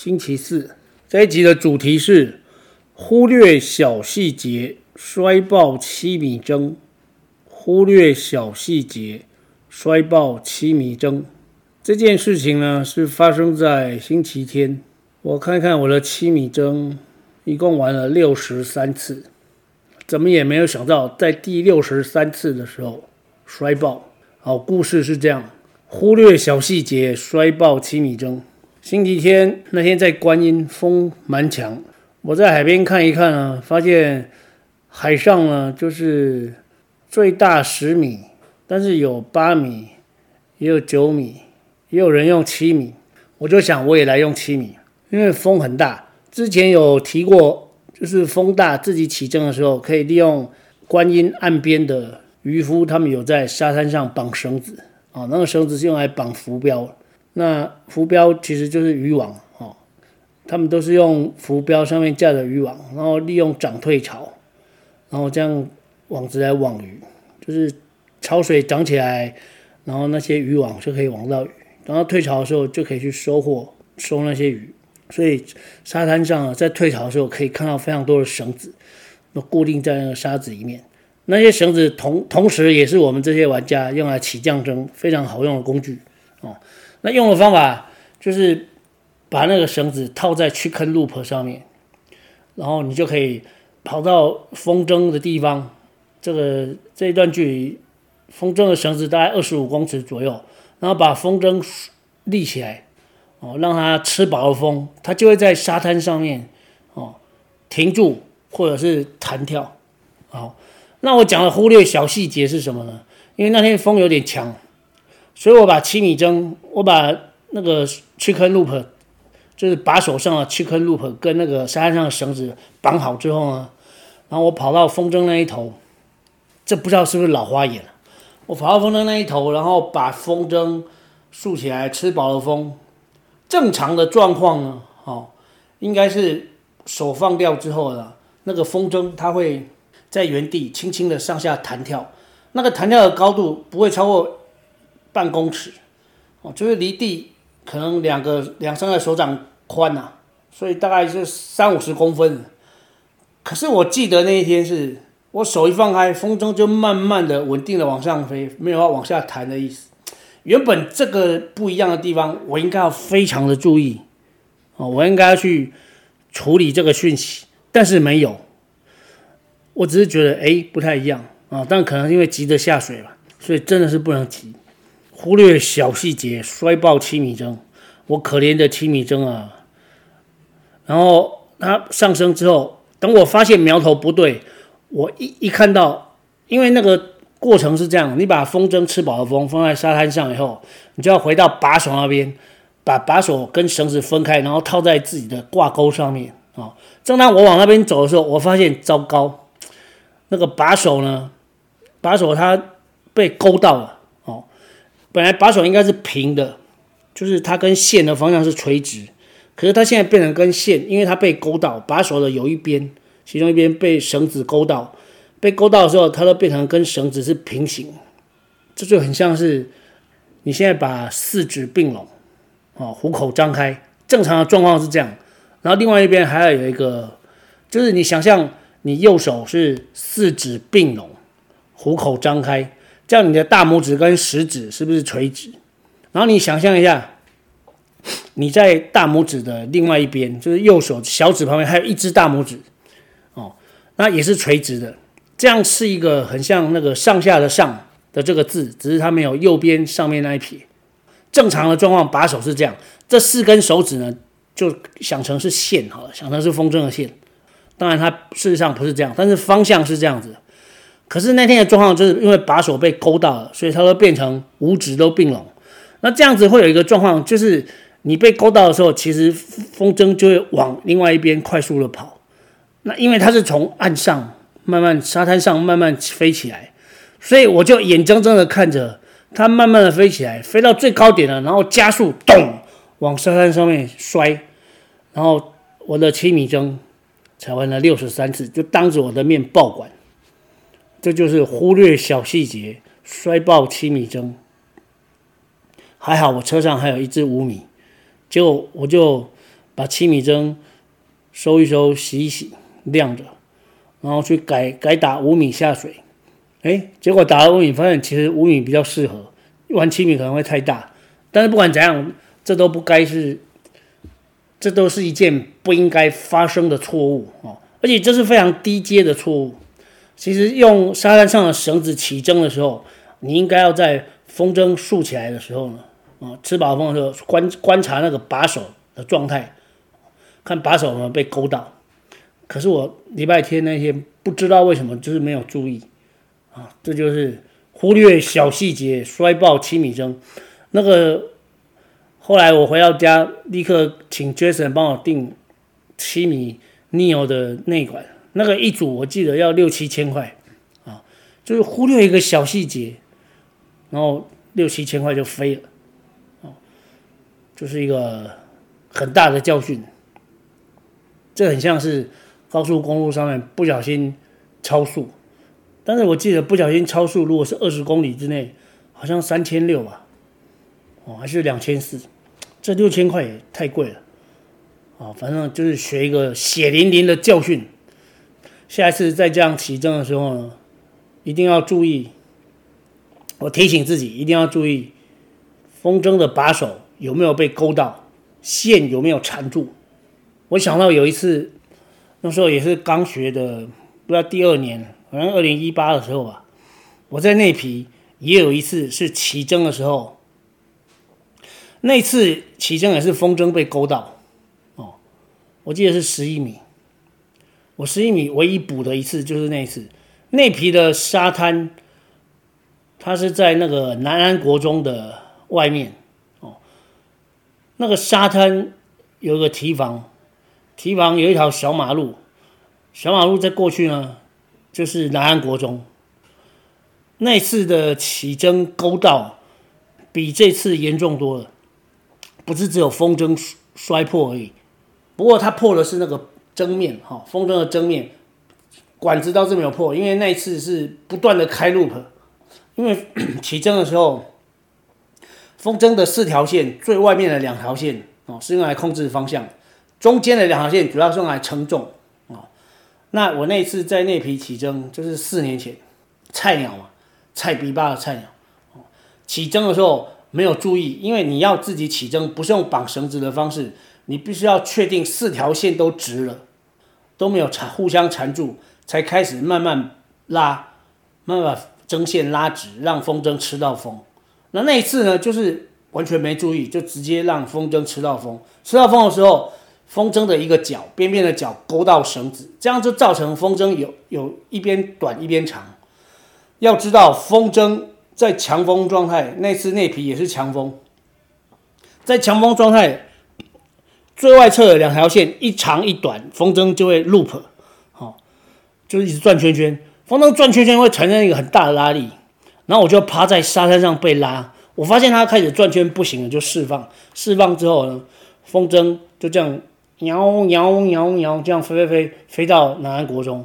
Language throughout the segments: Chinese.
星期四。这一集的主题是忽略小细节，摔爆七米筝。忽略小细节，摔爆七米筝。这件事情呢，是发生在星期天。我看看我的七米筝，一共玩了六十三次，怎么也没有想到，在第六十三次的时候摔爆。好，故事是这样。忽略小细节，摔爆七米筝。星期天那天在观音，风蛮强。我在海边看一看啊，发现海上呢就是最大十米，但是有八米，也有九米，也有人用七米。我就想我也来用七米，因为风很大。之前有提过，就是风大自己起筝的时候，可以利用观音岸边的渔夫，他们有在沙滩上绑绳子。哦，那个绳子是用来绑浮标，那浮标其实就是渔网哦。他们都是用浮标上面架着渔网，然后利用涨退潮，然后这样网子来网鱼，就是潮水涨起来，然后那些渔网就可以网到鱼，等到退潮的时候就可以去收获收那些鱼。所以沙滩上在退潮的时候可以看到非常多的绳子，都固定在那个沙子里面。那些绳子同同时也是我们这些玩家用来起降筝非常好用的工具哦。那用的方法就是把那个绳子套在 chicken loop 上面，然后你就可以跑到风筝的地方。这个这一段距离，风筝的绳子大概二十五公尺左右，然后把风筝立起来哦，让它吃饱了风，它就会在沙滩上面哦停住或者是弹跳，好。那我讲的忽略小细节是什么呢？因为那天风有点强，所以我把七米筝，我把那个 chicken loop，就是把手上的 chicken loop 跟那个沙滩上的绳子绑好之后呢，然后我跑到风筝那一头，这不知道是不是老花眼了。我跑到风筝那一头，然后把风筝竖起来，吃饱了风。正常的状况呢，哦，应该是手放掉之后呢，那个风筝它会。在原地轻轻的上下弹跳，那个弹跳的高度不会超过半公尺，哦，就是离地可能两个两三个手掌宽呐，所以大概是三五十公分。可是我记得那一天是我手一放开，风筝就慢慢的稳定的往上飞，没有要往下弹的意思。原本这个不一样的地方，我应该要非常的注意，哦，我应该要去处理这个讯息，但是没有。我只是觉得哎，不太一样啊，但可能因为急着下水吧，所以真的是不能急，忽略小细节，摔爆七米筝，我可怜的七米筝啊！然后它上升之后，等我发现苗头不对，我一一看到，因为那个过程是这样，你把风筝吃饱了风放在沙滩上以后，你就要回到把手那边，把把手跟绳子分开，然后套在自己的挂钩上面啊。正当我往那边走的时候，我发现糟糕。那个把手呢？把手它被勾到了。本来把手应该是平的，就是它跟线的方向是垂直，可是它现在变成跟线，因为它被勾到，把手的有一边，其中一边被绳子勾到，被勾到的时候，它都变成跟绳子是平行。这就很像是你现在把四指并拢，哦，虎口张开，正常的状况是这样。然后另外一边还要有一个，就是你想象。你右手是四指并拢，虎口张开，这样你的大拇指跟食指是不是垂直？然后你想象一下，你在大拇指的另外一边，就是右手小指旁边还有一只大拇指，哦，那也是垂直的。这样是一个很像那个上下的上的这个字，只是它没有右边上面那一撇。正常的状况，把手是这样，这四根手指呢，就想成是线哈，想成是风筝的线。当然，它事实上不是这样，但是方向是这样子。可是那天的状况就是因为把手被勾到了，所以它会变成五指都并拢。那这样子会有一个状况，就是你被勾到的时候，其实风筝就会往另外一边快速的跑。那因为它是从岸上慢慢沙滩上慢慢飞起来，所以我就眼睁睁的看着它慢慢的飞起来，飞到最高点了，然后加速，咚，往沙滩上面摔，然后我的七米筝才玩了六十三次，就当着我的面爆管。这就是忽略小细节，摔爆七米针。还好我车上还有一支五米，结果我就把七米针收一收、洗一洗、晾着，然后去改改打五米下水。哎，结果打了五米，发现其实五米比较适合，玩七米可能会太大。但是不管怎样，这都不该是，这都是一件不应该发生的错误哦，而且这是非常低阶的错误。其实用沙滩上的绳子起筝的时候，你应该要在风筝竖起来的时候呢，啊，吃饱风的时候观观察那个把手的状态，看把手有没有被勾到。可是我礼拜天那天不知道为什么就是没有注意，啊，这就是忽略小细节摔爆七米筝。那个后来我回到家，立刻请 Jason 帮我订七米 Neo 的内管。那个一组我记得要六七千块，啊，就是忽略一个小细节，然后六七千块就飞了，啊，就是一个很大的教训。这很像是高速公路上面不小心超速，但是我记得不小心超速，如果是二十公里之内，好像三千六吧，哦，还是两千四，这六千块也太贵了，啊，反正就是学一个血淋淋的教训。下一次再这样起筝的时候呢，一定要注意。我提醒自己一定要注意，风筝的把手有没有被勾到，线有没有缠住。我想到有一次，那时候也是刚学的，不知道第二年，好像二零一八的时候吧，我在内埤也有一次是起筝的时候，那次起筝也是风筝被勾到，哦，我记得是十一米。我十一米唯一补的一次就是那一次，那批的沙滩，它是在那个南安国中的外面哦。那个沙滩有个堤防，堤防有一条小马路，小马路再过去呢，就是南安国中。那次的起征勾到，比这次严重多了，不是只有风筝摔破而已，不过它破的是那个。蒸面哈，风筝的蒸面管子倒是没有破，因为那一次是不断的开 loop，因为 起筝的时候，风筝的四条线最外面的两条线哦是用来控制方向，中间的两条线主要是用来承重哦。那我那次在内埤起筝就是四年前，菜鸟嘛，菜逼吧的菜鸟哦，起筝的时候没有注意，因为你要自己起筝不是用绑绳子的方式，你必须要确定四条线都直了。都没有缠，互相缠住，才开始慢慢拉，慢慢把筝线拉直，让风筝吃到风。那那一次呢，就是完全没注意，就直接让风筝吃到风。吃到风的时候，风筝的一个角边边的角勾到绳子，这样就造成风筝有有一边短一边长。要知道，风筝在强风状态，那次那匹也是强风，在强风状态。最外侧的两条线一长一短，风筝就会 loop，好，就一直转圈圈。风筝转圈圈会产生一个很大的拉力，然后我就趴在沙滩上被拉。我发现它开始转圈不行了，就释放。释放之后呢，风筝就这样摇摇摇摇，这样飞飞飞飞到南安国中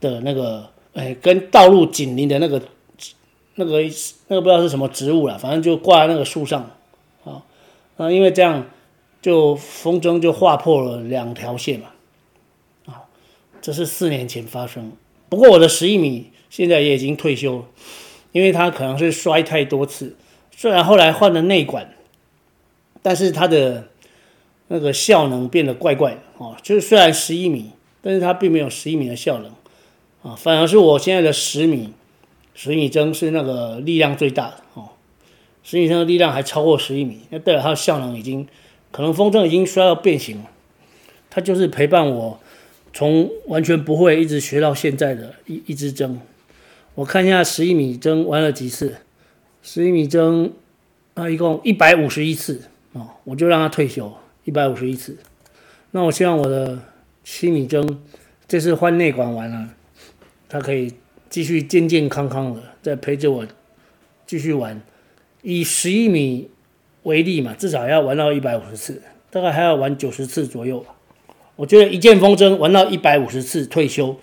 的那个，哎，跟道路紧邻的那个那个那个不知道是什么植物了，反正就挂在那个树上，啊，那因为这样。就风筝就划破了两条线嘛，啊，这是四年前发生。不过我的十一米现在也已经退休了，因为它可能是摔太多次。虽然后来换了内管，但是它的那个效能变得怪怪的哦。就是虽然十一米，但是它并没有十一米的效能啊，反而是我现在的十米，十米筝是那个力量最大的哦。十米筝的力量还超过十一米，那代表它的效能已经。可能风筝已经摔到变形了，它就是陪伴我从完全不会一直学到现在的一一支筝。我看一下十一米筝玩了几次，十一米筝啊，一共一百五十一次哦，我就让他退休一百五十一次。那我希望我的七米筝这次换内管完了，他可以继续健健康康的再陪着我继续玩。以十一米为例嘛，至少要玩到一百五十次，大概还要玩九十次左右。我觉得一件风筝玩到一百五十次退休，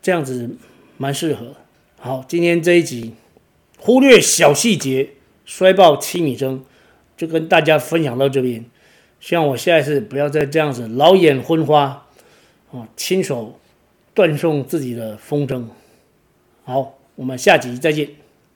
这样子蛮适合。好，今天这一集忽略小细节，摔爆七米筝，就跟大家分享到这边。希望我下一次不要再这样子老眼昏花，啊，亲手断送自己的风筝。好，我们下集再见。